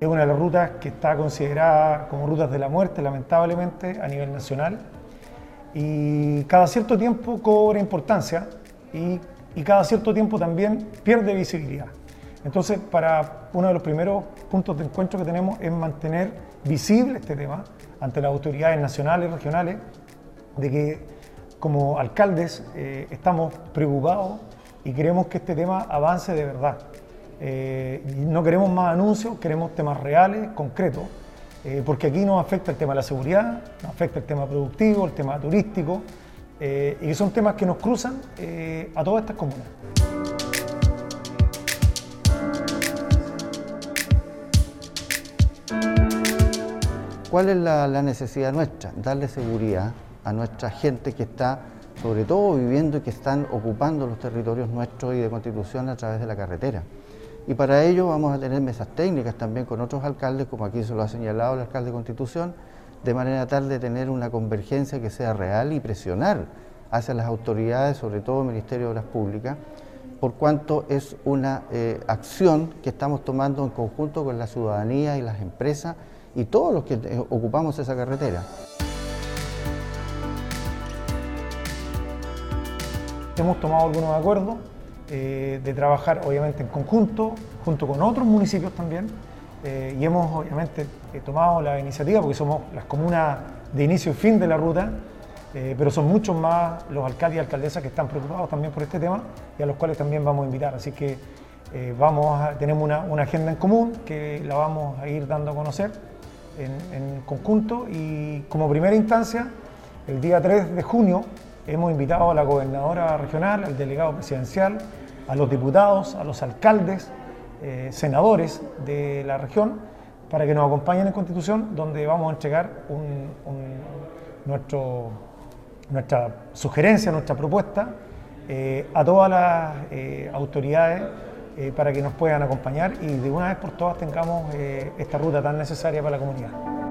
Es una de las rutas que está considerada como rutas de la muerte, lamentablemente, a nivel nacional. Y cada cierto tiempo cobra importancia y, cada cierto tiempo también pierde visibilidad. Entonces, para uno de los primeros puntos de encuentro que tenemos es mantener visible este tema ante las autoridades nacionales regionales, de que como alcaldes eh, estamos preocupados y queremos que este tema avance de verdad. Eh, no queremos más anuncios, queremos temas reales, concretos, eh, porque aquí nos afecta el tema de la seguridad, nos afecta el tema productivo, el tema turístico, eh, y que son temas que nos cruzan a todas estas comunas. ¿Cuál es la, la necesidad nuestra? Darle seguridad a nuestra gente que está sobre todo viviendo y que están ocupando los territorios nuestros y de constitución a través de la carretera. Y para ello vamos a tener mesas técnicas también con otros alcaldes, como aquí se lo ha señalado el alcalde de Constitución, de manera tal de tener una convergencia que sea real y presionar hacia las autoridades, sobre todo el Ministerio de Obras Públicas, por cuanto es una eh, acción que estamos tomando en conjunto con la ciudadanía y las empresas y todos los que eh, ocupamos esa carretera. Hemos tomado algunos acuerdos eh, de trabajar obviamente en conjunto, junto con otros municipios también, eh, y hemos obviamente eh, tomado la iniciativa porque somos las comunas de inicio y fin de la ruta, pero son muchos más los alcaldes y alcaldesas que están preocupados también por este tema y a los cuales también vamos a invitar. Así que vamos tenemos una, una, agenda en común que la vamos a ir dando a conocer en, en conjunto y como primera instancia, el día 3 de junio hemos invitado a la gobernadora regional, al delegado presidencial, a los diputados, a los alcaldes, eh, senadores de la región, para que nos acompañen en Constitución, donde vamos a entregar nuestra sugerencia, nuestra propuesta eh, a todas las eh, autoridades para que nos puedan acompañar y de una vez por todas tengamos esta ruta tan necesaria para la comunidad.